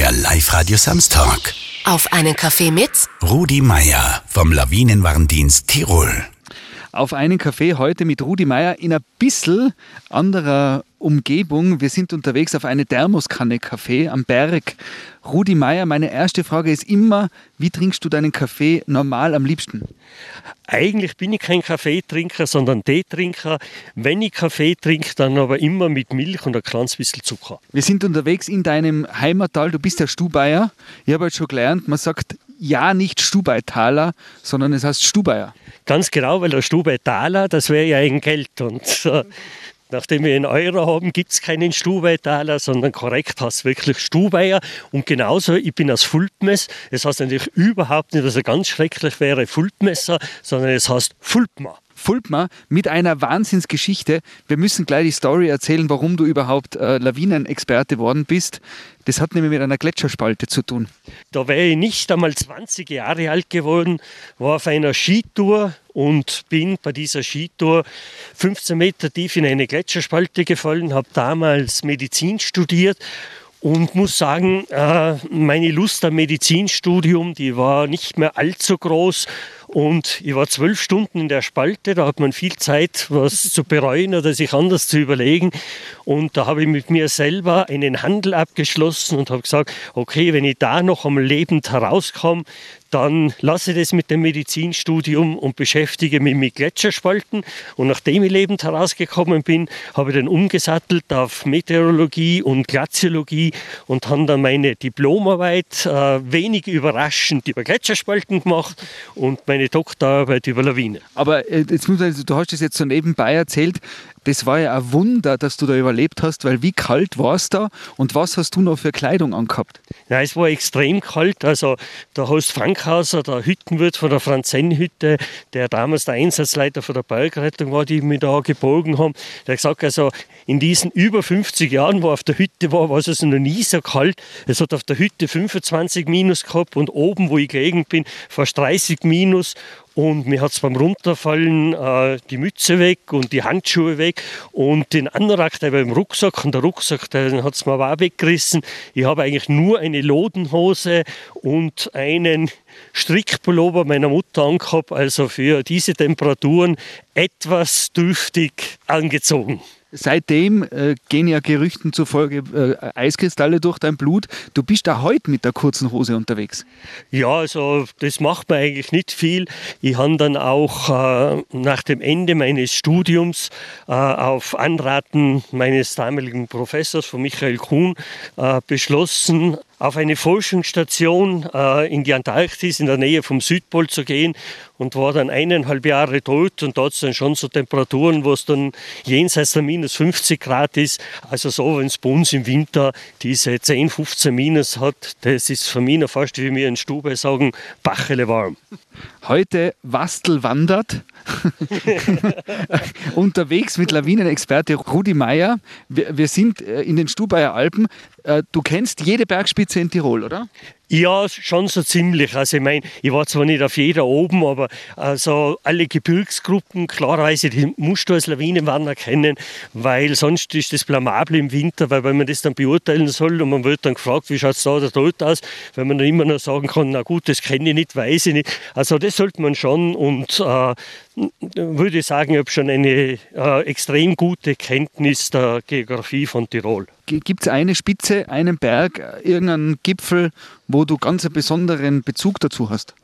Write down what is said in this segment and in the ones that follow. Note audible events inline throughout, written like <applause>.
der Live-Radio Samstag. Auf einen Kaffee mit Rudi Meier vom Lawinenwarndienst Tirol. Auf einen Kaffee heute mit Rudi Meier in ein bisschen anderer Umgebung. Wir sind unterwegs auf eine Thermoskanne Kaffee am Berg. Rudi Meier, meine erste Frage ist immer, wie trinkst du deinen Kaffee normal am liebsten? Eigentlich bin ich kein Kaffeetrinker, sondern Teetrinker. Wenn ich Kaffee trinke, dann aber immer mit Milch und ein kleines bisschen Zucker. Wir sind unterwegs in deinem Heimattal. Du bist der Stubaier. Ich habe halt schon gelernt, man sagt ja nicht Stubaitaler, sondern es heißt Stubaier. Ganz genau, weil der Stubaitaler, das wäre ja ein Geld. Und äh, Nachdem wir einen Euro haben, gibt es keinen Stubeitaler, sondern korrekt es wirklich Stubeier. Und genauso, ich bin aus Fulpmes. Es heißt natürlich überhaupt nicht, dass er ganz schrecklich wäre, Fulpmesser, sondern es heißt Fulpmer. Fulpmer mit einer Wahnsinnsgeschichte. Wir müssen gleich die Story erzählen, warum du überhaupt äh, Lawinenexperte worden bist. Das hat nämlich mit einer Gletscherspalte zu tun. Da wäre ich nicht einmal 20 Jahre alt geworden, war auf einer Skitour und bin bei dieser Skitour 15 Meter tief in eine Gletscherspalte gefallen, habe damals Medizin studiert und muss sagen, äh, meine Lust am Medizinstudium, die war nicht mehr allzu groß und ich war zwölf Stunden in der Spalte, da hat man viel Zeit, was zu bereuen oder sich anders zu überlegen. Und da habe ich mit mir selber einen Handel abgeschlossen und habe gesagt, okay, wenn ich da noch am lebend herauskomme, dann lasse ich das mit dem Medizinstudium und beschäftige mich mit Gletscherspalten. Und nachdem ich lebend herausgekommen bin, habe ich dann umgesattelt auf Meteorologie und Glaziologie und habe dann meine Diplomarbeit äh, wenig überraschend über Gletscherspalten gemacht und meine Doktorarbeit über Lawine. Aber äh, jetzt muss man, du hast es jetzt so nebenbei erzählt, das war ja ein Wunder, dass du da überlebt hast, weil wie kalt war es da und was hast du noch für Kleidung angehabt? Ja, es war extrem kalt. Also der Horst Frankhauser, der Hüttenwirt von der Franzen-Hütte, der damals der Einsatzleiter von der Bergrettung war, die mich da gebogen haben, der hat gesagt, also in diesen über 50 Jahren, wo auf der Hütte war, war es also noch nie so kalt. Es hat auf der Hütte 25 Minus gehabt und oben, wo ich gelegen bin, fast 30 Minus. Und mir hat es beim Runterfallen äh, die Mütze weg und die Handschuhe weg und den Anorak, der war im Rucksack und der Rucksack, den hat es mir auch weggerissen. Ich habe eigentlich nur eine Lodenhose und einen Strickpullover meiner Mutter angehabt, also für diese Temperaturen etwas dürftig angezogen. Seitdem äh, gehen ja Gerüchten zufolge äh, Eiskristalle durch dein Blut. Du bist da heute mit der kurzen Hose unterwegs. Ja, also das macht mir eigentlich nicht viel. Ich habe dann auch äh, nach dem Ende meines Studiums äh, auf Anraten meines damaligen Professors von Michael Kuhn äh, beschlossen, auf eine Forschungsstation äh, in die Antarktis in der Nähe vom Südpol zu gehen und war dann eineinhalb Jahre tot und dort dann schon so Temperaturen, wo es dann jenseits der minus 50 Grad ist. Also so, wenn es bei uns im Winter diese 10, 15 Minus hat, das ist für mich fast wie wir in Stube sagen, Bachele warm. Heute Wastel wandert. <laughs> Unterwegs mit Lawinenexperte Rudi Meier. Wir, wir sind äh, in den Stubaier Alpen. Äh, du kennst jede Bergspitze in Tirol, oder? Ja, schon so ziemlich. Also ich meine, ich war zwar nicht auf jeder oben, aber also alle Gebirgsgruppen, klarerweise, die musst du als Lawinenwanderer kennen, weil sonst ist das blamabel im Winter, weil wenn man das dann beurteilen soll und man wird dann gefragt, wie schaut es da oder dort aus, wenn man dann immer noch sagen kann, na gut, das kenne ich nicht, weiß ich nicht. Also das sollte man schon und äh, würde sagen, ich habe schon eine äh, extrem gute Kenntnis der Geografie von Tirol. Gibt es eine Spitze, einen Berg, irgendeinen Gipfel, wo du ganz einen besonderen Bezug dazu hast?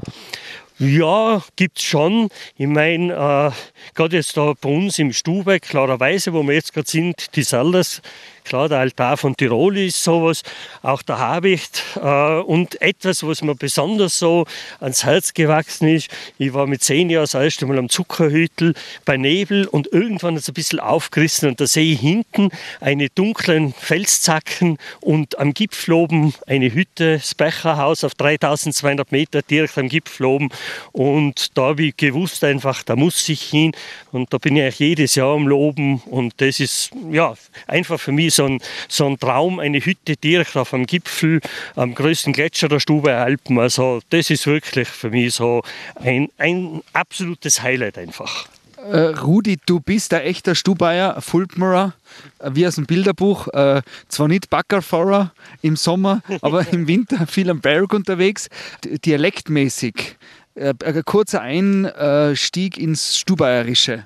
Ja, gibt es schon. Ich meine, äh, gerade jetzt da bei uns im Stubeck, klarerweise, wo wir jetzt gerade sind, die Salders, Klar, der Altar von Tirol ist sowas, auch der Habicht äh, und etwas, was mir besonders so ans Herz gewachsen ist. Ich war mit zehn Jahren das erste Mal am Zuckerhütel bei Nebel und irgendwann hat es ein bisschen aufgerissen und da sehe ich hinten eine dunklen Felszacken und am Gipfel oben eine Hütte, das Becherhaus auf 3200 Meter direkt am Gipfel oben und da habe ich gewusst einfach, da muss ich hin und da bin ich eigentlich jedes Jahr am Loben und das ist ja einfach für mich so ein, so ein Traum, eine Hütte direkt auf dem Gipfel, am größten Gletscher der Stube Alpen. Also das ist wirklich für mich so ein, ein absolutes Highlight einfach. Äh, Rudi, du bist ein echter Stubaier, Fulpmerer, äh, wie aus dem Bilderbuch. Äh, zwar nicht Backerfahrer im Sommer, <laughs> aber im Winter viel am Berg unterwegs. Dialektmäßig äh, ein kurzer Einstieg ins Stubayerische.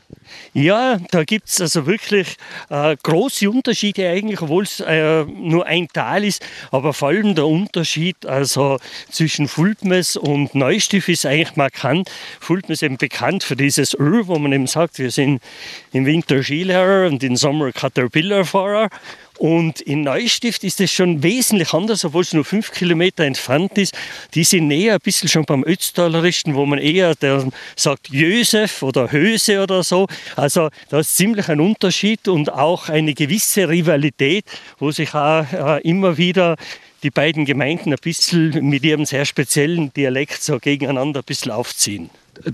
Ja, da gibt es also wirklich äh, große Unterschiede eigentlich, obwohl es äh, nur ein Tal ist. Aber vor allem der Unterschied also zwischen Fulpmes und Neustift ist eigentlich markant. Fulpmes ist eben bekannt für dieses Öl, wo man eben sagt, wir sind im Winter Skilehrer und im Sommer Caterpillar-Fahrer. Und in Neustift ist es schon wesentlich anders, obwohl es nur fünf Kilometer entfernt ist. Die sind näher ein bisschen schon beim Ötztalerischen, wo man eher der sagt Jösef oder Höse oder so. Also da ist ziemlich ein Unterschied und auch eine gewisse Rivalität, wo sich auch äh, immer wieder die beiden Gemeinden ein bisschen mit ihrem sehr speziellen Dialekt so gegeneinander ein bisschen aufziehen.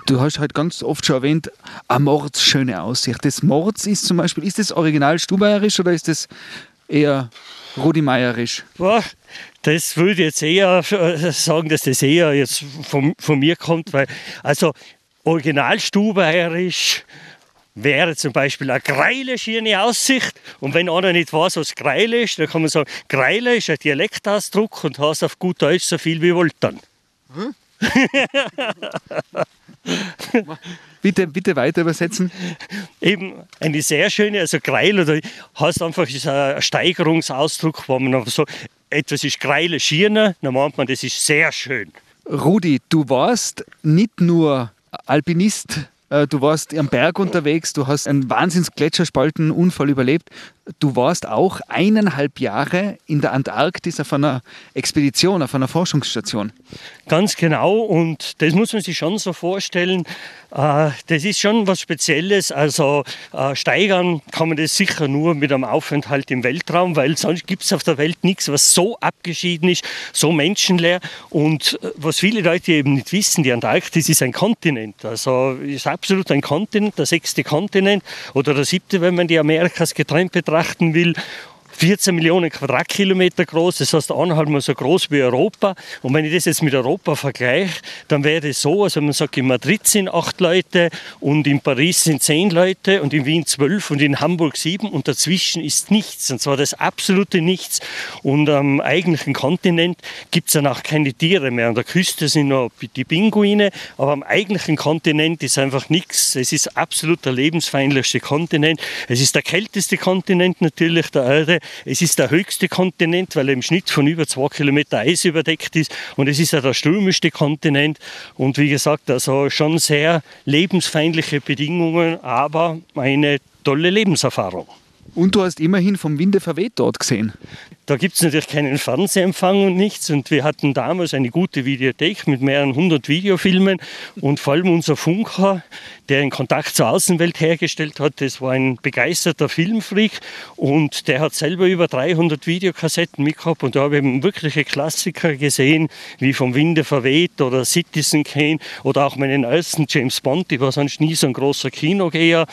Du hast halt ganz oft schon erwähnt, eine mordsschöne Aussicht. Das Mords ist zum Beispiel, ist das original Stubaierisch oder ist das eher Rudi Meierisch? Boah, das würde ich jetzt eher äh, sagen, dass das eher jetzt von, von mir kommt, weil also original Stubaierisch wäre zum Beispiel eine Greile schiene Aussicht. Und wenn einer nicht weiß, was Greile ist, dann kann man sagen, Greile ist ein Dialektausdruck und heißt auf gut Deutsch so viel wie Woltern. Hm? <laughs> bitte, bitte weiter übersetzen. Eben eine sehr schöne, also Greil oder heißt einfach, ist ein Steigerungsausdruck, wo man einfach so, etwas ist Greile Schirner, dann meint man, das ist sehr schön. Rudi, du warst nicht nur Alpinist, du warst am Berg unterwegs, du hast einen Wahnsinns-Gletscherspaltenunfall überlebt. Du warst auch eineinhalb Jahre in der Antarktis auf einer Expedition, auf einer Forschungsstation. Ganz genau und das muss man sich schon so vorstellen. Äh, das ist schon was Spezielles. Also äh, steigern kann man das sicher nur mit einem Aufenthalt im Weltraum, weil sonst gibt es auf der Welt nichts, was so abgeschieden ist, so menschenleer. Und äh, was viele Leute eben nicht wissen, die Antarktis ist ein Kontinent. Also ist absolut ein Kontinent, der sechste Kontinent oder der siebte, wenn man die Amerikas getrennt betrachten will. 14 Millionen Quadratkilometer groß, das heißt eineinhalb Mal so groß wie Europa. Und wenn ich das jetzt mit Europa vergleiche, dann wäre es so, also man sagt, in Madrid sind acht Leute und in Paris sind zehn Leute und in Wien zwölf und in Hamburg sieben und dazwischen ist nichts. Und zwar das absolute Nichts. Und am eigentlichen Kontinent gibt es dann auch keine Tiere mehr. An der Küste sind noch die Pinguine, aber am eigentlichen Kontinent ist einfach nichts. Es ist absolut der lebensfeindlichste Kontinent. Es ist der kälteste Kontinent natürlich der Erde. Es ist der höchste Kontinent, weil er im Schnitt von über zwei Kilometer Eis überdeckt ist. Und es ist ja der stürmischste Kontinent. Und wie gesagt, also schon sehr lebensfeindliche Bedingungen, aber eine tolle Lebenserfahrung. Und du hast immerhin vom Winde verweht dort gesehen. Da gibt es natürlich keinen Fernsehempfang und nichts. Und wir hatten damals eine gute Videothek mit mehreren hundert Videofilmen. Und vor allem unser Funker, der einen Kontakt zur Außenwelt hergestellt hat, das war ein begeisterter Filmfreak. Und der hat selber über 300 Videokassetten mitgehabt. Und da habe ich wirkliche Klassiker gesehen, wie Vom Winde verweht oder Citizen Kane oder auch meinen ersten James Bond. Ich war sonst nie so ein großer Kinogeher.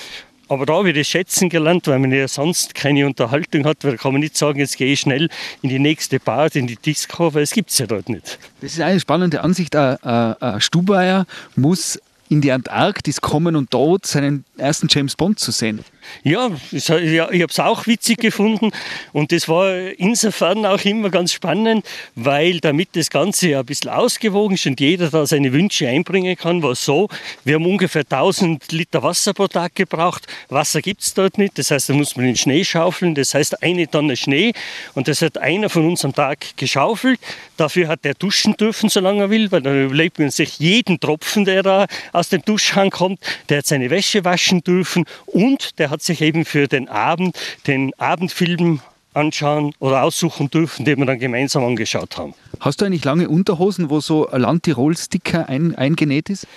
Aber da habe ich das schätzen gelernt, weil man ja sonst keine Unterhaltung hat, weil kann man nicht sagen, jetzt gehe ich schnell in die nächste Bar, in die Disco, weil es gibt es ja dort nicht. Das ist eine spannende Ansicht. Ein Stubaier muss in die Antarktis kommen und dort seinen ersten James Bond zu sehen. Ja, ich habe es auch witzig gefunden. Und das war insofern auch immer ganz spannend, weil damit das Ganze ja ein bisschen ausgewogen ist und jeder da seine Wünsche einbringen kann, war es so, wir haben ungefähr 1000 Liter Wasser pro Tag gebraucht. Wasser gibt es dort nicht, das heißt, da muss man den Schnee schaufeln, das heißt eine Tonne Schnee. Und das hat einer von uns am Tag geschaufelt. Dafür hat er duschen dürfen, solange er will, weil dann überlegt man sich jeden Tropfen, der da aus dem Duschhang kommt, der hat seine Wäsche waschen dürfen. Und der hat sich eben für den Abend den Abendfilm anschauen oder aussuchen dürfen, den wir dann gemeinsam angeschaut haben. Hast du eigentlich lange Unterhosen, wo so ein Landtirol-Sticker ein, eingenäht ist?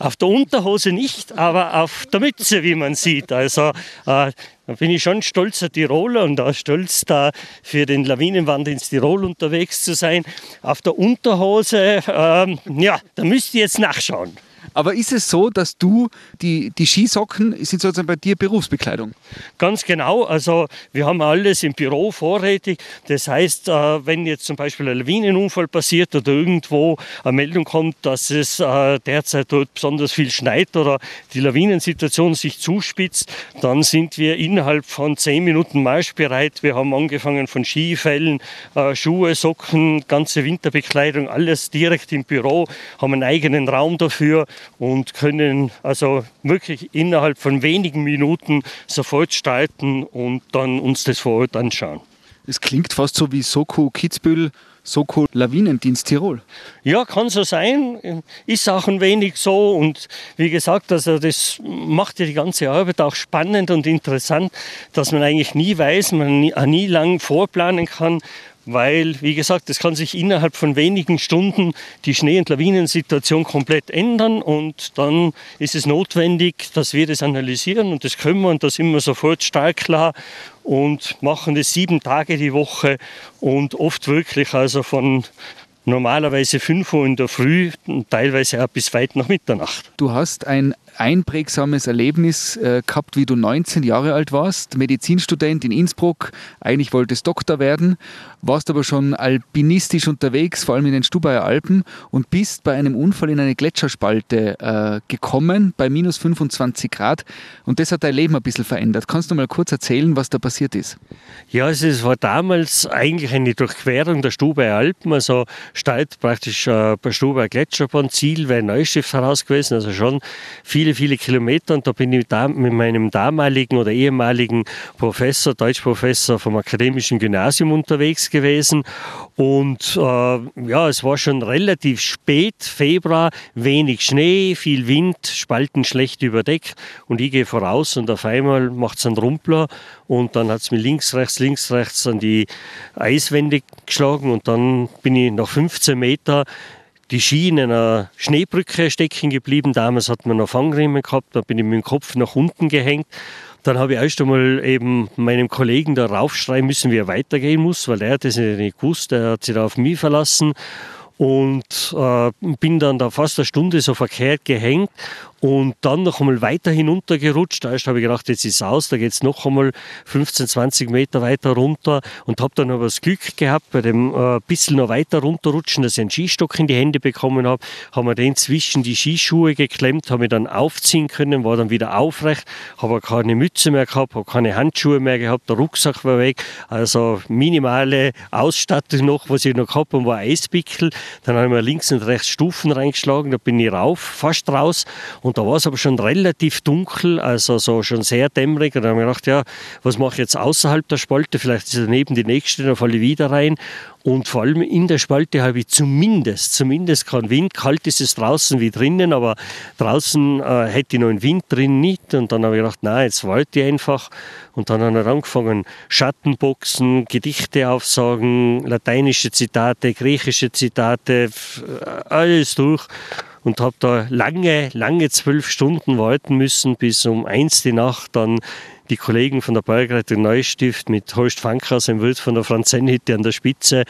Auf der Unterhose nicht, aber auf der Mütze, wie man sieht. Also äh, da bin ich schon stolzer Tiroler und auch stolz, da für den Lawinenwand ins Tirol unterwegs zu sein. Auf der Unterhose, äh, ja, da müsst ihr jetzt nachschauen. Aber ist es so, dass du, die, die Skisocken sind sozusagen bei dir Berufsbekleidung? Ganz genau. Also wir haben alles im Büro vorrätig. Das heißt, äh, wenn jetzt zum Beispiel ein Lawinenunfall passiert oder irgendwo eine Meldung kommt, dass es äh, derzeit dort besonders viel schneit oder die Lawinensituation sich zuspitzt, dann sind wir innerhalb von zehn Minuten marschbereit. Wir haben angefangen von Skifällen, äh, Schuhe, Socken, ganze Winterbekleidung, alles direkt im Büro, haben einen eigenen Raum dafür und können also wirklich innerhalb von wenigen Minuten sofort starten und dann uns das vor Ort anschauen. Es klingt fast so wie Soko Kitzbühel, Soko Lawinendienst Tirol. Ja, kann so sein. Ist auch ein wenig so. Und wie gesagt, also das macht ja die ganze Arbeit auch spannend und interessant, dass man eigentlich nie weiß, man nie, nie lang vorplanen kann, weil, wie gesagt, es kann sich innerhalb von wenigen Stunden die Schnee- und Lawinensituation komplett ändern und dann ist es notwendig, dass wir das analysieren und das können wir und da sind sofort stark klar und machen das sieben Tage die Woche und oft wirklich also von normalerweise 5 Uhr in der Früh, teilweise auch bis weit nach Mitternacht. Du hast ein einprägsames Erlebnis äh, gehabt, wie du 19 Jahre alt warst, Medizinstudent in Innsbruck, eigentlich wolltest Doktor werden, warst aber schon alpinistisch unterwegs, vor allem in den Stubaier Alpen und bist bei einem Unfall in eine Gletscherspalte äh, gekommen, bei minus 25 Grad und das hat dein Leben ein bisschen verändert. Kannst du mal kurz erzählen, was da passiert ist? Ja, also es war damals eigentlich eine Durchquerung der Stubaier Alpen, also Start praktisch äh, bei Stubaier Gletscherbahn, Ziel wäre Neustift heraus gewesen, also schon viele viele, viele Kilometer und da bin ich da mit meinem damaligen oder ehemaligen Professor, Deutschprofessor vom Akademischen Gymnasium unterwegs gewesen. Und äh, ja, es war schon relativ spät, Februar, wenig Schnee, viel Wind, Spalten schlecht überdeckt. Und ich gehe voraus und auf einmal macht es einen Rumpler und dann hat es mir links, rechts, links, rechts an die Eiswände geschlagen und dann bin ich nach 15 Meter die Ski in einer Schneebrücke stecken geblieben. Damals hat man noch Fangriemen gehabt, da bin ich mit dem Kopf nach unten gehängt. Dann habe ich erst einmal eben meinem Kollegen da raufschreien müssen, wie er weitergehen muss, weil er hat das nicht gewusst, er hat sich da auf mich verlassen und äh, bin dann da fast eine Stunde so verkehrt gehängt und dann noch einmal weiter hinuntergerutscht. Erst habe ich gedacht, jetzt ist es aus, da geht es noch einmal 15, 20 Meter weiter runter und habe dann aber das Glück gehabt, bei dem äh, bisschen noch weiter runterrutschen, dass ich einen Skistock in die Hände bekommen habe, haben wir den zwischen die Skischuhe geklemmt, habe mich dann aufziehen können, war dann wieder aufrecht, habe keine Mütze mehr gehabt, habe keine Handschuhe mehr gehabt, der Rucksack war weg, also minimale Ausstattung noch, was ich noch gehabt habe, war Eispickel. Dann habe ich mir links und rechts Stufen reingeschlagen, da bin ich rauf, fast raus und da war es aber schon relativ dunkel, also so schon sehr dämmerig. Und dann habe ich gedacht, ja, was mache ich jetzt außerhalb der Spalte? Vielleicht ist daneben die nächste, dann falle ich wieder rein. Und vor allem in der Spalte habe ich zumindest, zumindest keinen Wind. Kalt ist es draußen wie drinnen, aber draußen äh, hätte ich noch einen Wind drin nicht. Und dann habe ich gedacht, nein, jetzt wollte ich einfach. Und dann habe ich angefangen, Schattenboxen, Gedichte aufsagen, lateinische Zitate, griechische Zitate, alles durch und habe da lange, lange zwölf Stunden warten müssen, bis um eins die Nacht dann die Kollegen von der Bergrettung Neustift mit Horst Fankhaus im Wirt von der Franzenhütte an der Spitze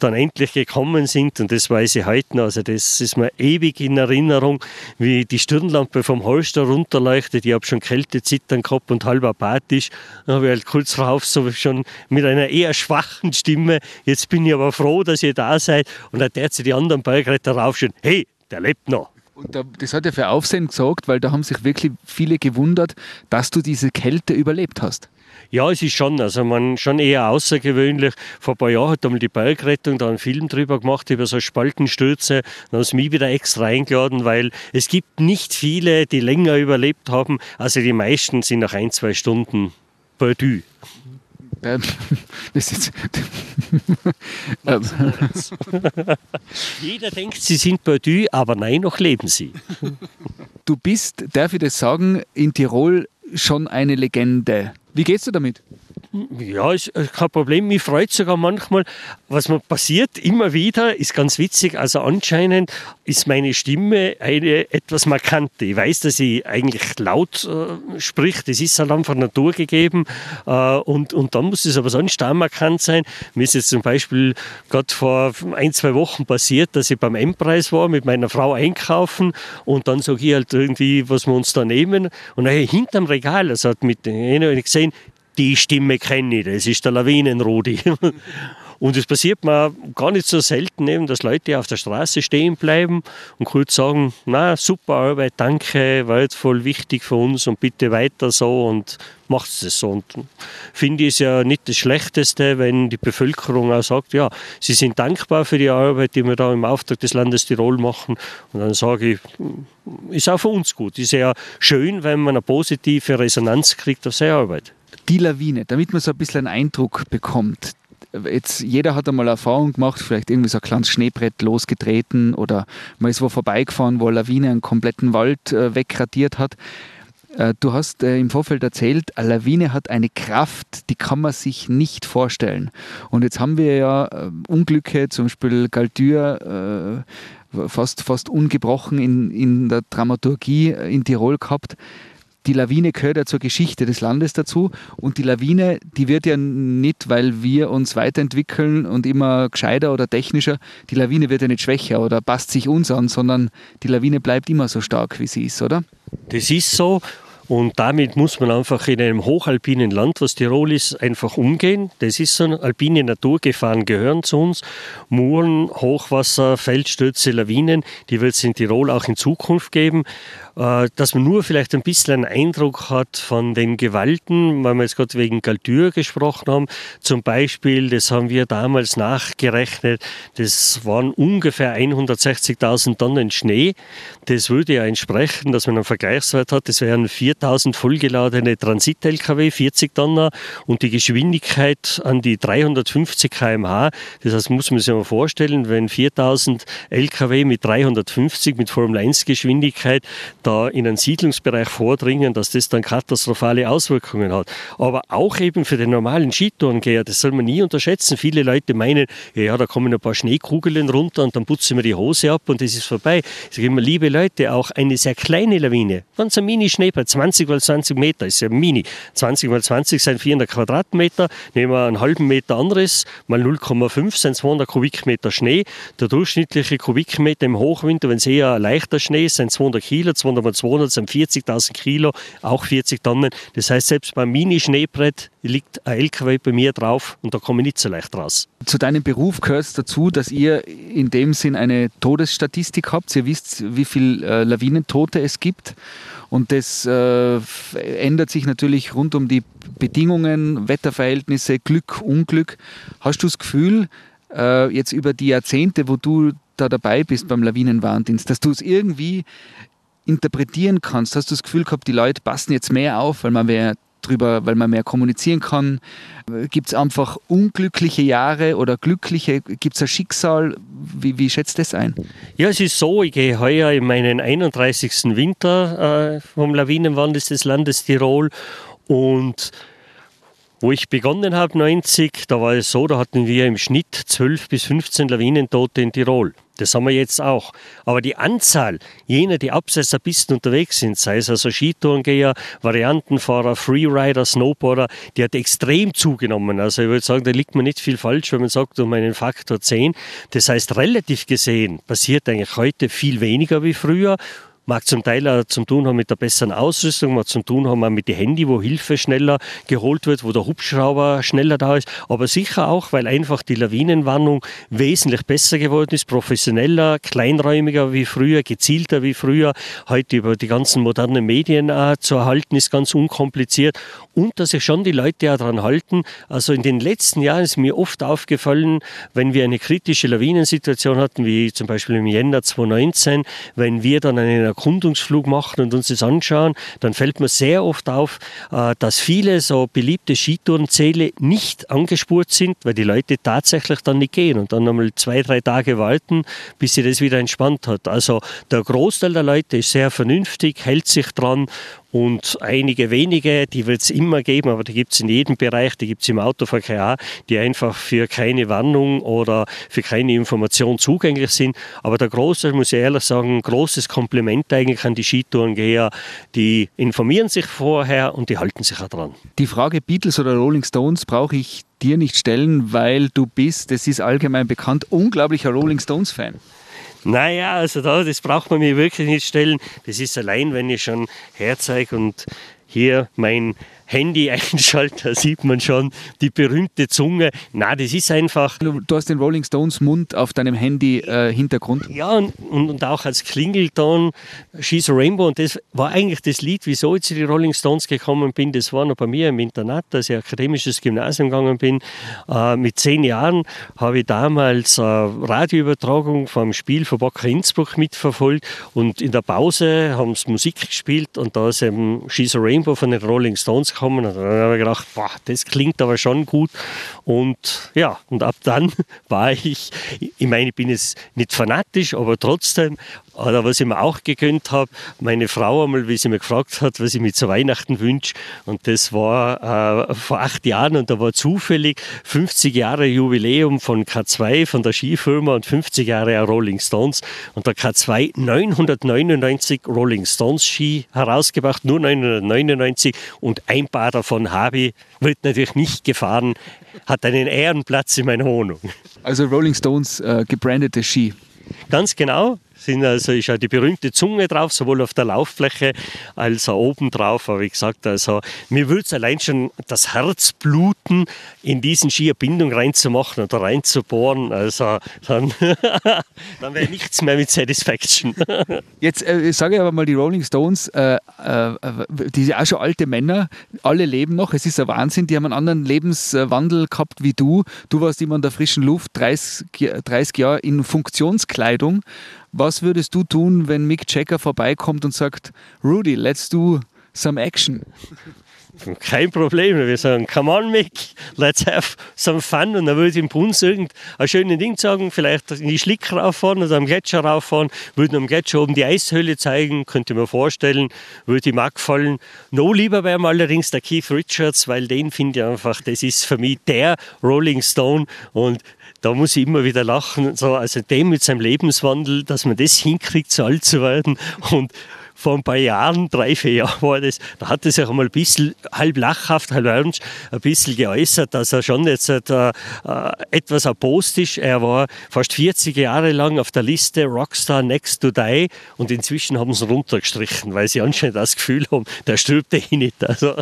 dann endlich gekommen sind und das weiß ich heute noch. Also das ist mir ewig in Erinnerung, wie die Stirnlampe vom Holster runterleuchtet. Ich habe schon Kältezittern gehabt und halb apathisch. Dann habe ich halt kurz darauf so schon mit einer eher schwachen Stimme, jetzt bin ich aber froh, dass ihr da seid. Und dann hat sich die anderen Bergretter raufschauen, hey, der lebt noch. Und das hat ja für Aufsehen gesorgt, weil da haben sich wirklich viele gewundert, dass du diese Kälte überlebt hast. Ja, es ist schon, also man schon eher außergewöhnlich. Vor ein paar Jahren hat einmal die Bergrettung da einen Film drüber gemacht, über so Spaltenstürze. Dann haben sie mich wieder extra eingeladen, weil es gibt nicht viele, die länger überlebt haben. Also die meisten sind nach ein, zwei Stunden perdu. Ähm, <laughs> das ist <laughs> <laughs> Jeder denkt, sie sind perdu, aber nein, noch leben sie. Du bist, darf ich das sagen, in Tirol schon eine Legende. Wie gehst du damit? Ja, ist kein Problem. Mich freut sogar manchmal, was mir passiert, immer wieder, ist ganz witzig. Also anscheinend ist meine Stimme eine etwas markante. Ich weiß, dass ich eigentlich laut äh, sprich, das ist halt einfach Natur gegeben. Äh, und, und dann muss es aber sonst auch markant sein. Mir ist jetzt zum Beispiel gerade vor ein, zwei Wochen passiert, dass ich beim M-Preis war, mit meiner Frau einkaufen und dann sage ich halt irgendwie, was wir uns da nehmen. Und dann hinterm Regal, also hat mit denen gesehen, die Stimme kenne ich, das ist der Lawinenrudi. <laughs> Und es passiert mir gar nicht so selten, eben, dass Leute auf der Straße stehen bleiben und kurz sagen, na super Arbeit, danke, war jetzt voll wichtig für uns und bitte weiter so und macht es so. Und finde ich es ja nicht das Schlechteste, wenn die Bevölkerung auch sagt, ja, sie sind dankbar für die Arbeit, die wir da im Auftrag des Landes Tirol machen. Und dann sage ich, ist auch für uns gut. Ist ja schön, wenn man eine positive Resonanz kriegt auf seine Arbeit die Lawine, damit man so ein bisschen einen Eindruck bekommt. Jetzt, jeder hat einmal Erfahrung gemacht, vielleicht irgendwie so ein kleines Schneebrett losgetreten oder man ist wo vorbeigefahren, wo eine Lawine einen kompletten Wald äh, wegradiert hat. Äh, du hast äh, im Vorfeld erzählt, eine Lawine hat eine Kraft, die kann man sich nicht vorstellen. Und jetzt haben wir ja äh, Unglücke, zum Beispiel Galtür, äh, fast, fast ungebrochen in, in der Dramaturgie in Tirol gehabt die Lawine gehört ja zur Geschichte des Landes dazu und die Lawine, die wird ja nicht, weil wir uns weiterentwickeln und immer gescheiter oder technischer, die Lawine wird ja nicht schwächer oder passt sich uns an, sondern die Lawine bleibt immer so stark, wie sie ist, oder? Das ist so und damit muss man einfach in einem hochalpinen Land, was Tirol ist, einfach umgehen. Das ist so, alpine Naturgefahren gehören zu uns. Muren, Hochwasser, Feldstürze, Lawinen, die wird es in Tirol auch in Zukunft geben. Äh, dass man nur vielleicht ein bisschen einen Eindruck hat von den Gewalten, weil wir jetzt gerade wegen Galtür gesprochen haben. Zum Beispiel, das haben wir damals nachgerechnet, das waren ungefähr 160.000 Tonnen Schnee. Das würde ja entsprechen, dass man einen Vergleichswert hat, das wären 4.000 vollgeladene Transit-Lkw, 40 Tonner und die Geschwindigkeit an die 350 km/h. Das heißt, muss man sich mal vorstellen, wenn 4.000 Lkw mit 350 mit Formel 1 Geschwindigkeit da in einen Siedlungsbereich vordringen, dass das dann katastrophale Auswirkungen hat. Aber auch eben für den normalen Skitourengeher, das soll man nie unterschätzen. Viele Leute meinen, ja, da kommen ein paar Schneekugeln runter und dann putzen wir die Hose ab und das ist vorbei. Ich sage immer, liebe Leute, auch eine sehr kleine Lawine, ganz ein Mini-Schneeball, 20 mal 20 Meter, ist ja mini. 20 mal 20 sind 400 Quadratmeter, nehmen wir einen halben Meter anderes, mal 0,5 sind 200 Kubikmeter Schnee. Der durchschnittliche Kubikmeter im Hochwinter, wenn es eher leichter Schnee ist, sind 200 Kilo, 200 200 mal 200 sind 40.000 Kilo, auch 40 Tonnen. Das heißt, selbst beim Mini-Schneebrett liegt ein LKW bei mir drauf und da komme ich nicht so leicht raus. Zu deinem Beruf gehört es dazu, dass ihr in dem Sinn eine Todesstatistik habt. Ihr wisst, wie viele äh, Lawinentote es gibt. Und das äh, ändert sich natürlich rund um die Bedingungen, Wetterverhältnisse, Glück, Unglück. Hast du das Gefühl, äh, jetzt über die Jahrzehnte, wo du da dabei bist beim Lawinenwarndienst, dass du es irgendwie interpretieren kannst? Hast du das Gefühl gehabt, die Leute passen jetzt mehr auf, weil man mehr drüber, weil man mehr kommunizieren kann? Gibt es einfach unglückliche Jahre oder glückliche? Gibt es ein Schicksal? Wie, wie schätzt das ein? Ja, es ist so, ich gehe heuer in meinen 31. Winter äh, vom Lawinenwandel des Landes Tirol und wo ich begonnen habe, 90, da war es so, da hatten wir im Schnitt 12 bis 15 Lawinentote in Tirol. Das haben wir jetzt auch. Aber die Anzahl jener, die abseits der Pisten unterwegs sind, sei es also Skitourengeher, Variantenfahrer, Freerider, Snowboarder, die hat extrem zugenommen. Also ich würde sagen, da liegt man nicht viel falsch, wenn man sagt, um einen Faktor 10. Das heißt, relativ gesehen passiert eigentlich heute viel weniger wie früher mag zum Teil auch zum tun haben mit der besseren Ausrüstung, mag zum tun haben auch mit dem Handy, wo Hilfe schneller geholt wird, wo der Hubschrauber schneller da ist, aber sicher auch, weil einfach die Lawinenwarnung wesentlich besser geworden ist, professioneller, kleinräumiger wie früher, gezielter wie früher, heute über die ganzen modernen Medien auch zu erhalten ist ganz unkompliziert. Und dass sich schon die Leute auch daran halten. Also in den letzten Jahren ist mir oft aufgefallen, wenn wir eine kritische Lawinensituation hatten, wie zum Beispiel im Jänner 2019, wenn wir dann einen Erkundungsflug machen und uns das anschauen, dann fällt mir sehr oft auf, äh, dass viele so beliebte Skitourenziele nicht angespurt sind, weil die Leute tatsächlich dann nicht gehen und dann einmal zwei, drei Tage warten, bis sie das wieder entspannt hat. Also der Großteil der Leute ist sehr vernünftig, hält sich dran und einige wenige, die wird es immer geben, aber die gibt es in jedem Bereich, die gibt es im Autoverkehr auch, die einfach für keine Warnung oder für keine Information zugänglich sind. Aber der große, muss ich ehrlich sagen, großes Kompliment eigentlich an die Skitourengeher, die informieren sich vorher und die halten sich auch dran. Die Frage Beatles oder Rolling Stones brauche ich dir nicht stellen, weil du bist, das ist allgemein bekannt, unglaublicher Rolling Stones-Fan. Naja, also da, das braucht man mir wirklich nicht stellen. Das ist allein, wenn ich schon herzeige und hier mein Handy <laughs> einschalten, sieht man schon die berühmte Zunge. Na, das ist einfach. Du, hast den Rolling Stones Mund auf deinem Handy-Hintergrund. Äh, ja, und, und, auch als Klingelton She's a Rainbow. Und das war eigentlich das Lied, wieso ich zu den Rolling Stones gekommen bin. Das war noch bei mir im Internat, als ich akademisches Gymnasium gegangen bin. Äh, mit zehn Jahren habe ich damals äh, Radioübertragung vom Spiel von Bock Innsbruck mitverfolgt. Und in der Pause haben sie Musik gespielt und da ist eben She's a Rainbow von den Rolling Stones gekommen. Und dann habe ich gedacht, boah, das klingt aber schon gut. Und ja, und ab dann <laughs> war ich, ich meine, ich bin jetzt nicht fanatisch, aber trotzdem oder was ich mir auch gegönnt habe, meine Frau einmal, wie sie mir gefragt hat, was ich mir zu Weihnachten wünsche. Und das war äh, vor acht Jahren und da war zufällig 50 Jahre Jubiläum von K2, von der Skifirma und 50 Jahre Rolling Stones. Und der K2 999 Rolling Stones Ski herausgebracht, nur 999 und ein paar davon habe ich, wird natürlich nicht gefahren, hat einen Ehrenplatz in meiner Wohnung. Also Rolling Stones äh, gebrandete Ski. Ganz genau sind also ist ja die berühmte Zunge drauf, sowohl auf der Lauffläche als auch oben drauf. Aber wie gesagt, also mir würde es allein schon das Herz bluten, in diesen Ski eine Bindung reinzumachen oder reinzubohren. Also dann, <laughs> dann wäre nichts mehr mit Satisfaction. <laughs> Jetzt äh, sage ich aber mal, die Rolling Stones, äh, äh, die sind auch schon alte Männer, alle leben noch. Es ist ein Wahnsinn, die haben einen anderen Lebenswandel gehabt wie du. Du warst immer in der frischen Luft, 30, 30 Jahre in Funktionskleidung. Was würdest du tun, wenn Mick Jagger vorbeikommt und sagt, Rudy, let's do some action? Kein Problem. Wir sagen, come on Mick, let's have some fun. Und dann würde ich im Bruns irgendein schönes Ding sagen, vielleicht in die Schlicker rauffahren oder am Gletscher rauffahren, würde am Gletscher oben die Eishöhle zeigen, könnte mir vorstellen, würde ihm auch gefallen. No lieber wäre mir allerdings der Keith Richards, weil den finde ich einfach, das ist für mich der Rolling Stone und da muss ich immer wieder lachen. So, also dem mit seinem Lebenswandel, dass man das hinkriegt, so alt zu werden. Und vor ein paar Jahren, drei, vier Jahren war das, da hat er sich einmal ein bisschen halb lachhaft, halb ernst, ein bisschen geäußert, dass er schon jetzt äh, äh etwas erbost ist. Er war fast 40 Jahre lang auf der Liste Rockstar Next to Die und inzwischen haben sie runtergestrichen, weil sie anscheinend das Gefühl haben, der stirbt eh nicht. Also.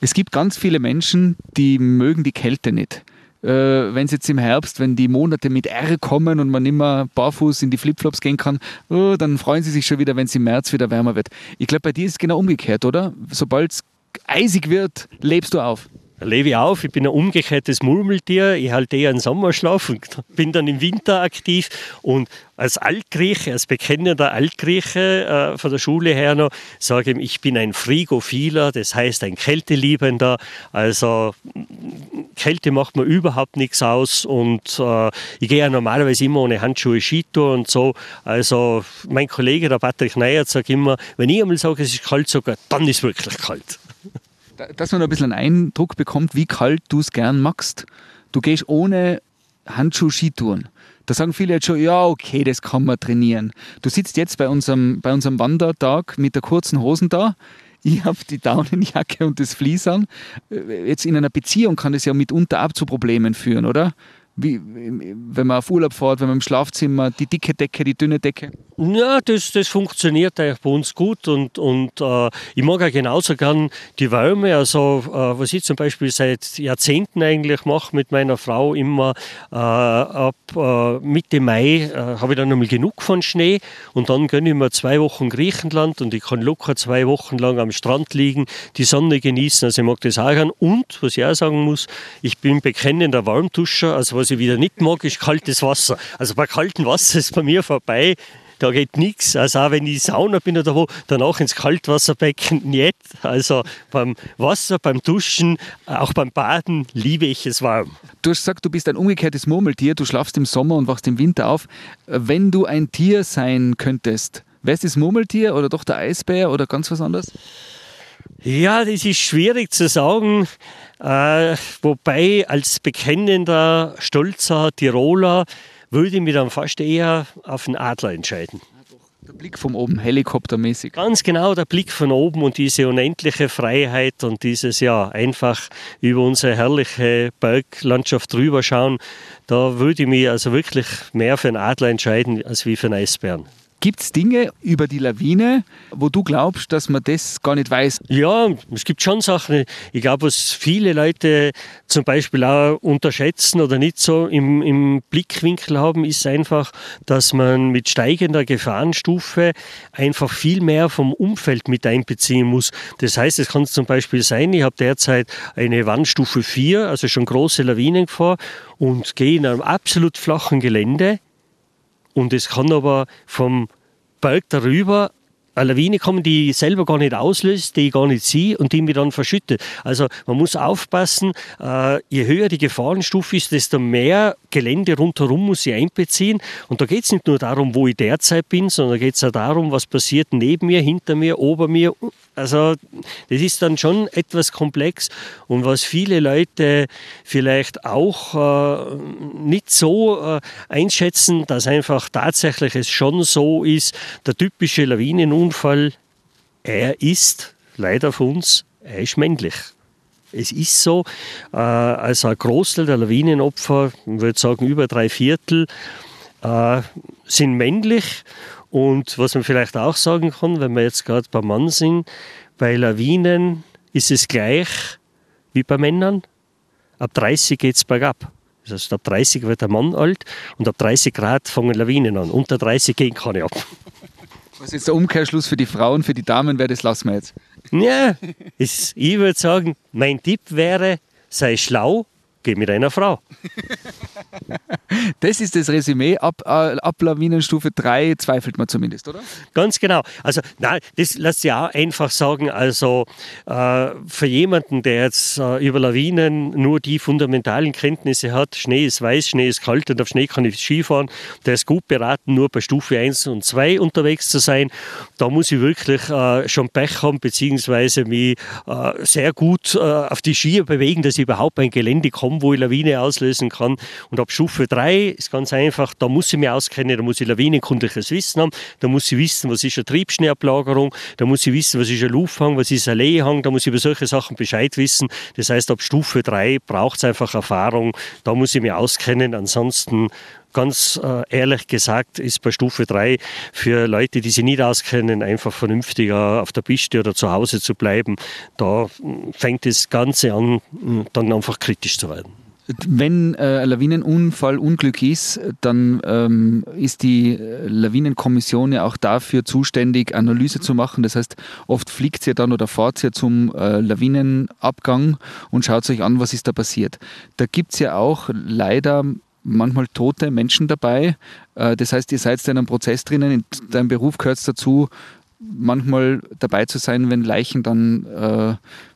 Es gibt ganz viele Menschen, die mögen die Kälte nicht wenn es jetzt im Herbst, wenn die Monate mit R kommen und man mehr barfuß in die Flipflops gehen kann, oh, dann freuen sie sich schon wieder, wenn es im März wieder wärmer wird. Ich glaube, bei dir ist es genau umgekehrt, oder? Sobald es eisig wird, lebst du auf lebe ich auf. Ich bin ein umgekehrtes Murmeltier. Ich halte eher einen Sommerschlaf und <laughs> bin dann im Winter aktiv. Und als Altgrieche, als bekennender Altgrieche äh, von der Schule her noch, sage ich, ich bin ein Frigophiler, das heißt ein Kälteliebender. Also Kälte macht mir überhaupt nichts aus und äh, ich gehe ja normalerweise immer ohne Handschuhe Skitour und so. Also mein Kollege, der Patrick Neyert, sagt immer, wenn ich einmal sage, es ist kalt sogar, dann ist es wirklich kalt dass man ein bisschen einen Eindruck bekommt, wie kalt du es gern magst. Du gehst ohne Handschuh Skitouren. Da sagen viele jetzt schon, ja, okay, das kann man trainieren. Du sitzt jetzt bei unserem, bei unserem Wandertag mit der kurzen Hosen da. Ich habe die Daunenjacke und das Vlies an. Äh, jetzt in einer Beziehung kann das ja mitunter auch zu Problemen führen, oder? Wie, wenn man auf Urlaub fährt, wenn man im Schlafzimmer, die dicke Decke, die dünne Decke? Ja, das, das funktioniert eigentlich bei uns gut und, und äh, ich mag auch genauso gern die Wärme. Also, äh, was ich zum Beispiel seit Jahrzehnten eigentlich mache mit meiner Frau, immer äh, ab äh, Mitte Mai äh, habe ich dann einmal genug von Schnee und dann gönne ich mir zwei Wochen Griechenland und ich kann locker zwei Wochen lang am Strand liegen, die Sonne genießen. Also, ich mag das auch gern. Und, was ich auch sagen muss, ich bin bekennender Warmduscher. Also, was ich wieder nicht mag, ist kaltes Wasser. Also, bei kaltem Wasser ist bei mir vorbei da geht nichts. Also auch wenn ich Sauna bin oder wo, danach ins Kaltwasserbecken nicht. Also beim Wasser, beim Duschen, auch beim Baden liebe ich es warm. Du hast gesagt, du bist ein umgekehrtes Murmeltier, du schlafst im Sommer und wachst im Winter auf. Wenn du ein Tier sein könntest, Wäre es das Murmeltier oder doch der Eisbär oder ganz was anderes? Ja, das ist schwierig zu sagen. Äh, wobei als bekennender, stolzer Tiroler würde ich mich dann fast eher auf den Adler entscheiden. Der Blick von oben, helikoptermäßig. Ganz genau, der Blick von oben und diese unendliche Freiheit und dieses ja einfach über unsere herrliche Berglandschaft drüber schauen, da würde ich mich also wirklich mehr für einen Adler entscheiden als wie für einen Eisbären. Gibt es Dinge über die Lawine, wo du glaubst, dass man das gar nicht weiß? Ja, es gibt schon Sachen. Ich glaube, was viele Leute zum Beispiel auch unterschätzen oder nicht so im, im Blickwinkel haben, ist einfach, dass man mit steigender Gefahrenstufe einfach viel mehr vom Umfeld mit einbeziehen muss. Das heißt, es kann zum Beispiel sein, ich habe derzeit eine Warnstufe 4, also schon große Lawinengefahr und gehe in einem absolut flachen Gelände und es kann aber vom Berg darüber eine Lawine kommen, die ich selber gar nicht auslöst, die ich gar nicht sehe und die mich dann verschüttet. Also man muss aufpassen, äh, je höher die Gefahrenstufe ist, desto mehr Gelände rundherum muss ich einbeziehen. Und da geht es nicht nur darum, wo ich derzeit bin, sondern geht es auch darum, was passiert neben mir, hinter mir, ober mir. Also das ist dann schon etwas komplex und was viele Leute vielleicht auch äh, nicht so äh, einschätzen, dass einfach tatsächlich es schon so ist, der typische Lawinenunfall, er ist leider für uns, er ist männlich. Es ist so, äh, also ein Großteil der Lawinenopfer, ich würde sagen über drei Viertel, äh, sind männlich und was man vielleicht auch sagen kann, wenn wir jetzt gerade beim Mann sind, bei Lawinen ist es gleich wie bei Männern. Ab 30 geht es bergab. Das heißt, ab 30 wird der Mann alt und ab 30 Grad fangen Lawinen an. Unter 30 gehen keine ab. <laughs> Was ist der Umkehrschluss für die Frauen, für die Damen wäre, das lassen wir jetzt. Ja, ist, ich würde sagen, mein Tipp wäre, sei schlau, geh mit einer Frau. Das ist das Resümee. Ab, äh, ab Lawinenstufe 3 zweifelt man zumindest, oder? Ganz genau. Also, nein, das lässt sich auch einfach sagen. Also, äh, für jemanden, der jetzt äh, über Lawinen nur die fundamentalen Kenntnisse hat, Schnee ist weiß, Schnee ist kalt und auf Schnee kann ich Skifahren, der ist gut beraten, nur bei Stufe 1 und 2 unterwegs zu sein. Da muss ich wirklich äh, schon Pech haben, beziehungsweise mich äh, sehr gut äh, auf die Skier bewegen, dass ich überhaupt ein Gelände komme, wo ich Lawine auslösen kann. Und ab Stufe 3 ist ganz einfach, da muss ich mich auskennen, da muss ich lawinenkundiges Wissen haben, da muss ich wissen, was ist eine Triebschneeablagerung, da muss ich wissen, was ist ein Lufthang, was ist ein Lehhang, da muss ich über solche Sachen Bescheid wissen. Das heißt, ab Stufe 3 braucht es einfach Erfahrung, da muss ich mich auskennen, ansonsten ganz äh, ehrlich gesagt ist bei Stufe 3 für Leute, die sich nicht auskennen, einfach vernünftiger auf der Piste oder zu Hause zu bleiben. Da fängt das Ganze an, dann einfach kritisch zu werden. Wenn äh, ein Lawinenunfall Unglück ist, dann ähm, ist die Lawinenkommission ja auch dafür zuständig, Analyse zu machen. Das heißt, oft fliegt sie dann oder fahrt sie zum äh, Lawinenabgang und schaut sich an, was ist da passiert. Da gibt es ja auch leider manchmal tote Menschen dabei. Äh, das heißt, ihr seid in einem Prozess drinnen, in deinem Beruf gehört es dazu, manchmal dabei zu sein, wenn Leichen dann äh,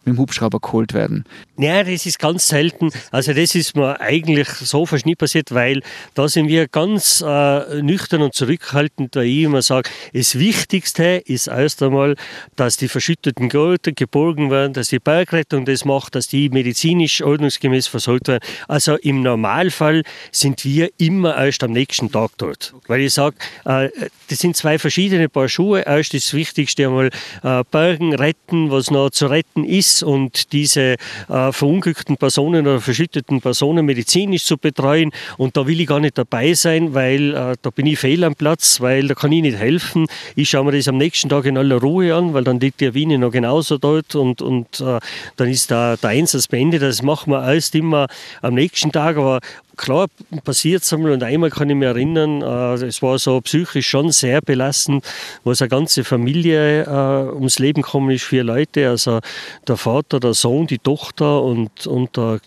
mit dem Hubschrauber geholt werden. Ja, das ist ganz selten. Also das ist mir eigentlich so fast nie passiert, weil da sind wir ganz äh, nüchtern und zurückhaltend, da ich immer sage, das Wichtigste ist erst einmal, dass die verschütteten Gurte geborgen werden, dass die Bergrettung das macht, dass die medizinisch ordnungsgemäß versorgt werden. Also im Normalfall sind wir immer erst am nächsten Tag dort. Weil ich sage, äh, das sind zwei verschiedene Paar Schuhe. Erst das Wichtigste einmal äh, bergen, retten, was noch zu retten ist und diese äh, verunglückten Personen oder verschütteten Personen medizinisch zu betreuen. Und da will ich gar nicht dabei sein, weil äh, da bin ich fehl am Platz, weil da kann ich nicht helfen. Ich schaue mir das am nächsten Tag in aller Ruhe an, weil dann liegt die Wien noch genauso dort und, und äh, dann ist der, der Einsatz beendet. Das machen wir erst immer am nächsten Tag, aber klar passiert es einmal und einmal kann ich mich erinnern, äh, es war so psychisch schon sehr belastend, wo es eine ganze Familie äh, ums Leben gekommen ist, vier Leute, also der Vater, der Sohn, die Tochter und, und der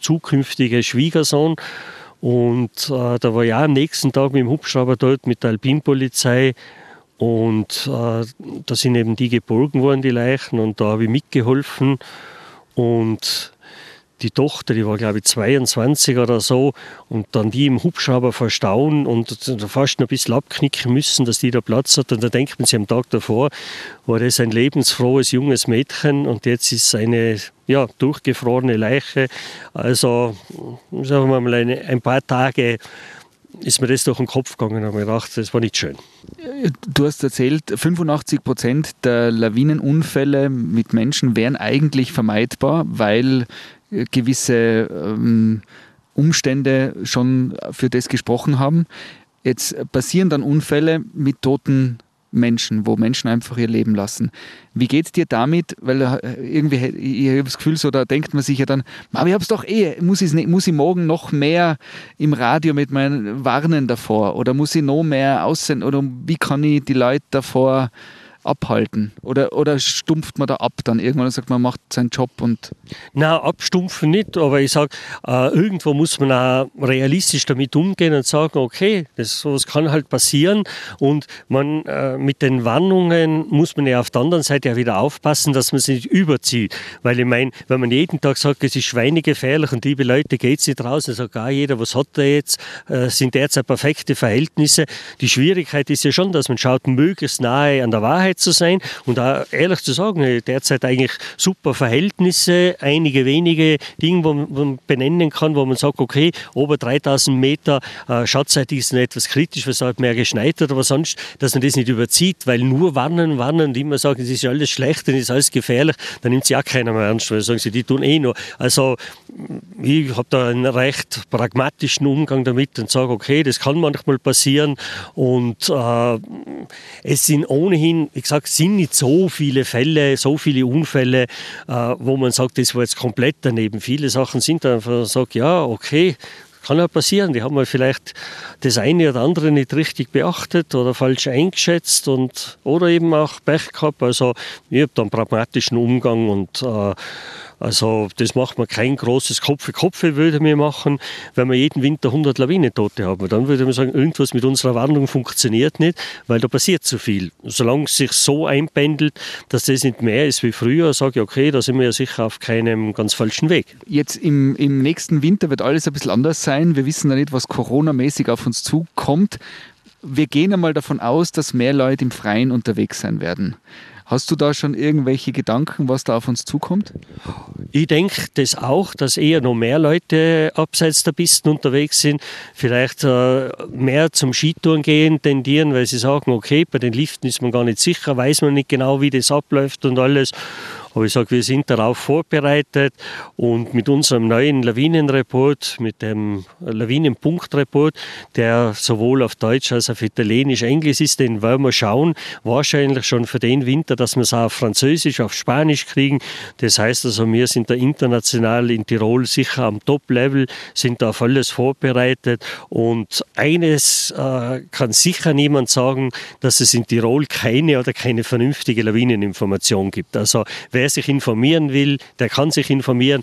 zukünftige Schwiegersohn. Und äh, da war ja am nächsten Tag mit dem Hubschrauber dort mit der Alpinpolizei und äh, da sind eben die geborgen worden, die Leichen, und da habe ich mitgeholfen. Und die Tochter, die war glaube ich 22 oder so, und dann die im Hubschrauber verstauen und fast noch ein bisschen abknicken müssen, dass die da Platz hat. Und da denkt man sich am Tag davor, war das ein lebensfrohes junges Mädchen und jetzt ist eine ja, durchgefrorene Leiche. Also sagen wir mal ein paar Tage ist mir das durch den Kopf gegangen und habe mir gedacht, das war nicht schön. Du hast erzählt, 85 Prozent der Lawinenunfälle mit Menschen wären eigentlich vermeidbar, weil gewisse ähm, Umstände schon für das gesprochen haben. Jetzt passieren dann Unfälle mit toten Menschen, wo Menschen einfach ihr Leben lassen. Wie geht es dir damit? Weil äh, irgendwie, ich habe das Gefühl, so da denkt man sich ja dann, aber ich habe es doch eh, muss ich, muss ich morgen noch mehr im Radio mit meinen Warnen davor oder muss ich noch mehr aussenden oder wie kann ich die Leute davor abhalten? Oder, oder stumpft man da ab dann irgendwann und sagt, man macht seinen Job und. Na, abstumpfen nicht, aber ich sage, äh, irgendwo muss man auch realistisch damit umgehen und sagen, okay, das sowas kann halt passieren und man äh, mit den Warnungen muss man ja auf der anderen Seite ja wieder aufpassen, dass man sie nicht überzieht. Weil ich meine, wenn man jeden Tag sagt, es ist schweinegefährlich und liebe Leute, geht es nicht raus, dann sagt auch jeder, was hat er jetzt, äh, sind derzeit perfekte Verhältnisse. Die Schwierigkeit ist ja schon, dass man schaut, möglichst nahe an der Wahrheit Wahrheit zu sein und auch ehrlich zu sagen, derzeit eigentlich super Verhältnisse, einige wenige Dinge, wo man benennen kann, wo man sagt, okay, ober 3000 Meter äh, Schatzzeit ist etwas kritisch, was halt mehr geschneit hat, aber sonst, dass man das nicht überzieht, weil nur warnen, warnen und immer sagen, es ist alles schlecht und es ist alles gefährlich, dann nimmt sie auch keiner mehr ernst, weil sagen sie, die tun eh nur. Also ich habe da einen recht pragmatischen Umgang damit und sage, okay, das kann manchmal passieren und äh, es sind ohnehin, ich sage, sind nicht so viele Fälle, so viele Unfälle, äh, wo man sagt, das war jetzt komplett daneben. Viele Sachen sind einfach, sagt, ja, okay, kann ja passieren. Die haben wir vielleicht das eine oder andere nicht richtig beachtet oder falsch eingeschätzt und, oder eben auch Pech gehabt. Also ich habe da einen pragmatischen Umgang und äh, also das macht man kein großes Kopf für Kopf würde mir machen, wenn wir jeden Winter 100 Lawinentote haben. Dann würde man sagen, irgendwas mit unserer Warnung funktioniert nicht, weil da passiert zu viel. Solange es sich so einpendelt, dass das nicht mehr ist wie früher, sage ich, okay, da sind wir ja sicher auf keinem ganz falschen Weg. Jetzt im, im nächsten Winter wird alles ein bisschen anders sein. Wir wissen ja nicht, was Corona-mäßig auf uns zukommt. Wir gehen einmal davon aus, dass mehr Leute im Freien unterwegs sein werden. Hast du da schon irgendwelche Gedanken, was da auf uns zukommt? Ich denke das auch, dass eher noch mehr Leute abseits der Pisten unterwegs sind, vielleicht äh, mehr zum Skitouren gehen tendieren, weil sie sagen, okay, bei den Liften ist man gar nicht sicher, weiß man nicht genau, wie das abläuft und alles. Aber ich sage, wir sind darauf vorbereitet und mit unserem neuen Lawinenreport, mit dem Lawinenpunktreport, der sowohl auf Deutsch als auch auf Italienisch, Englisch ist, den wollen wir schauen, wahrscheinlich schon für den Winter, dass wir es auch auf Französisch, auf Spanisch kriegen. Das heißt also, wir sind da international in Tirol sicher am Top-Level, sind da auf alles vorbereitet und eines äh, kann sicher niemand sagen, dass es in Tirol keine oder keine vernünftige Lawineninformation gibt. Also wer wer sich informieren will, der kann sich informieren.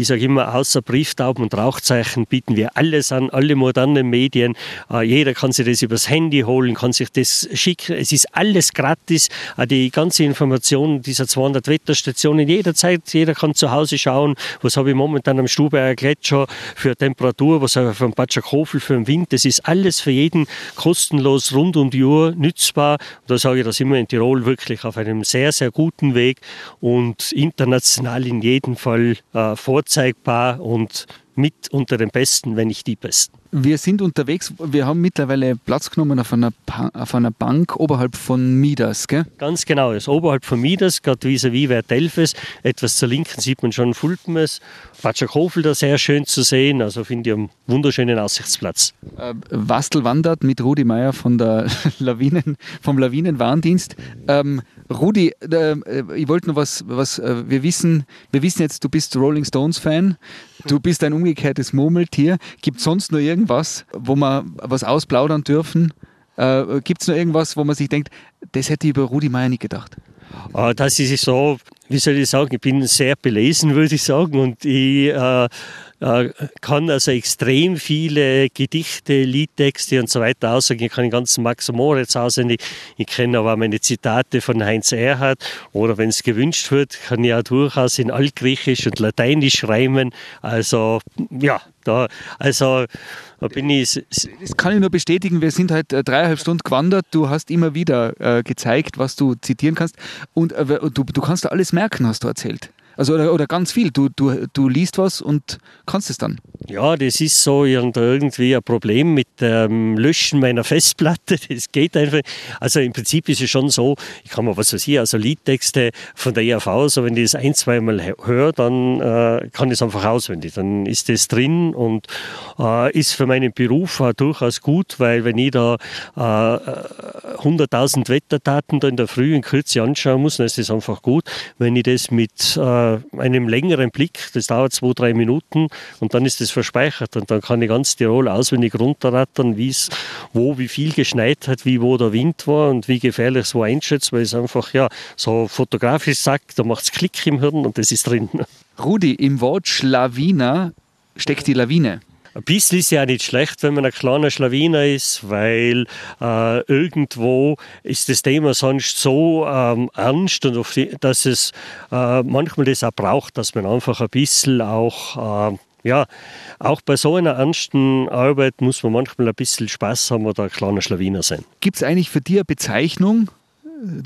Ich sage immer, außer Brieftauben und Rauchzeichen bieten wir alles an, alle modernen Medien. Äh, jeder kann sich das übers Handy holen, kann sich das schicken. Es ist alles gratis. Äh, die ganze Information dieser 200 Wetterstationen jederzeit. Jeder kann zu Hause schauen, was habe ich momentan am Stuberger Gletscher für Temperatur, was habe ich vom Patschakofel für den Wind. Das ist alles für jeden kostenlos rund um die Uhr nützbar. Und da sage ich, da sind wir in Tirol wirklich auf einem sehr, sehr guten Weg und international in jedem Fall äh, vorzeigbar und mit unter den Besten, wenn nicht die Besten. Wir sind unterwegs, wir haben mittlerweile Platz genommen auf einer, auf einer Bank oberhalb von Midas, gell? Ganz genau, ist oberhalb von Midas, gerade vis-à-vis Wertelfes. Etwas zur Linken sieht man schon Fulpmes. Patschakofel da sehr schön zu sehen, also finde ich einen wunderschönen Aussichtsplatz. Äh, Wastel wandert mit Rudi Meier von der <laughs> Lawinen, vom Lawinenwarndienst. Ähm, Rudi, äh, ich wollte noch was, was äh, wir wissen, wir wissen jetzt, du bist Rolling Stones Fan, du bist ein umgekehrtes Murmeltier. Gibt es sonst noch irgendwas, wo wir was ausplaudern dürfen? Äh, Gibt es noch irgendwas, wo man sich denkt, das hätte ich über Rudi Meier nicht gedacht? Äh, das ist so, wie soll ich sagen, ich bin sehr belesen, würde ich sagen, und ich äh, äh, kann also extrem viele Gedichte, Liedtexte und so weiter aussagen. Ich kann den ganzen Max Moritz auswendig. Ich kenne aber meine Zitate von Heinz Erhardt oder wenn es gewünscht wird, kann ich auch durchaus in Altgriechisch und Lateinisch reimen. Also ja, da, also da bin ich. Das kann ich nur bestätigen. Wir sind halt äh, dreieinhalb Stunden gewandert. Du hast immer wieder äh, gezeigt, was du zitieren kannst. Und äh, du, du kannst alles merken, hast du erzählt. Also oder, oder ganz viel. Du, du, du liest was und kannst es dann. Ja, das ist so irgendwie ein Problem mit dem Löschen meiner Festplatte. <laughs> Das geht einfach. Also im Prinzip ist es schon so, ich kann mal was weiß ich, also Liedtexte von der ERV, so wenn ich das ein, zweimal höre, dann äh, kann ich es einfach auswendig. Dann ist das drin und äh, ist für meinen Beruf auch durchaus gut, weil wenn ich da äh, 100.000 Wetterdaten da in der Früh in Kürze anschauen muss, dann ist das einfach gut. Wenn ich das mit äh, einem längeren Blick, das dauert zwei, drei Minuten und dann ist das verspeichert und dann kann ich ganz Tirol auswendig runterrattern, wie es, wo, wie viel geschneit hat, wie wo der Wind war und wie gefährlich es wo einschätzt, weil es einfach, ja, so fotografisch sagt, da macht es Klick im Hirn und das ist drin. Rudi, im Wort Schlawiner steckt die Lawine. Ein bisschen ist ja auch nicht schlecht, wenn man ein kleiner Schlawiner ist, weil äh, irgendwo ist das Thema sonst so ähm, ernst und die, dass es äh, manchmal das auch braucht, dass man einfach ein bisschen auch, äh, ja, auch bei so einer ernsten Arbeit muss man manchmal ein bisschen Spaß haben oder ein kleiner Schlawiner sein. Gibt es eigentlich für dich eine Bezeichnung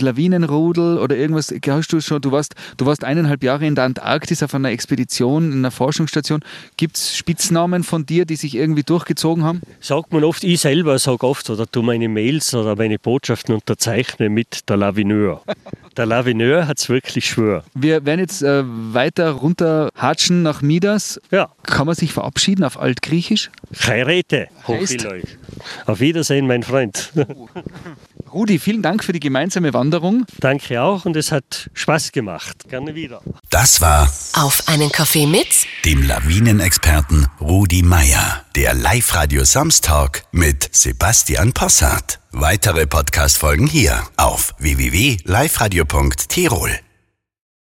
Lawinenrudel oder irgendwas? Hast du schon, du warst, du warst eineinhalb Jahre in der Antarktis auf einer Expedition, in einer Forschungsstation. Gibt es Spitznamen von dir, die sich irgendwie durchgezogen haben? Sagt man oft, ich selber sage oft oder tu meine Mails oder meine Botschaften unterzeichne mit der Lavineur. <laughs> der Lavineur hat es wirklich schwör. Wir werden jetzt äh, weiter runter hatschen nach Midas. Ja. Kann man sich verabschieden auf Altgriechisch? Chairete, Auf Wiedersehen, mein Freund. Rudi, vielen Dank für die gemeinsame Wanderung. Danke auch und es hat Spaß gemacht. Gerne wieder. Das war Auf einen Kaffee mit dem Lawinenexperten Rudi Meier. Der Live-Radio Samstag mit Sebastian Possart. Weitere Podcast-Folgen hier auf www.liveradio.tirol.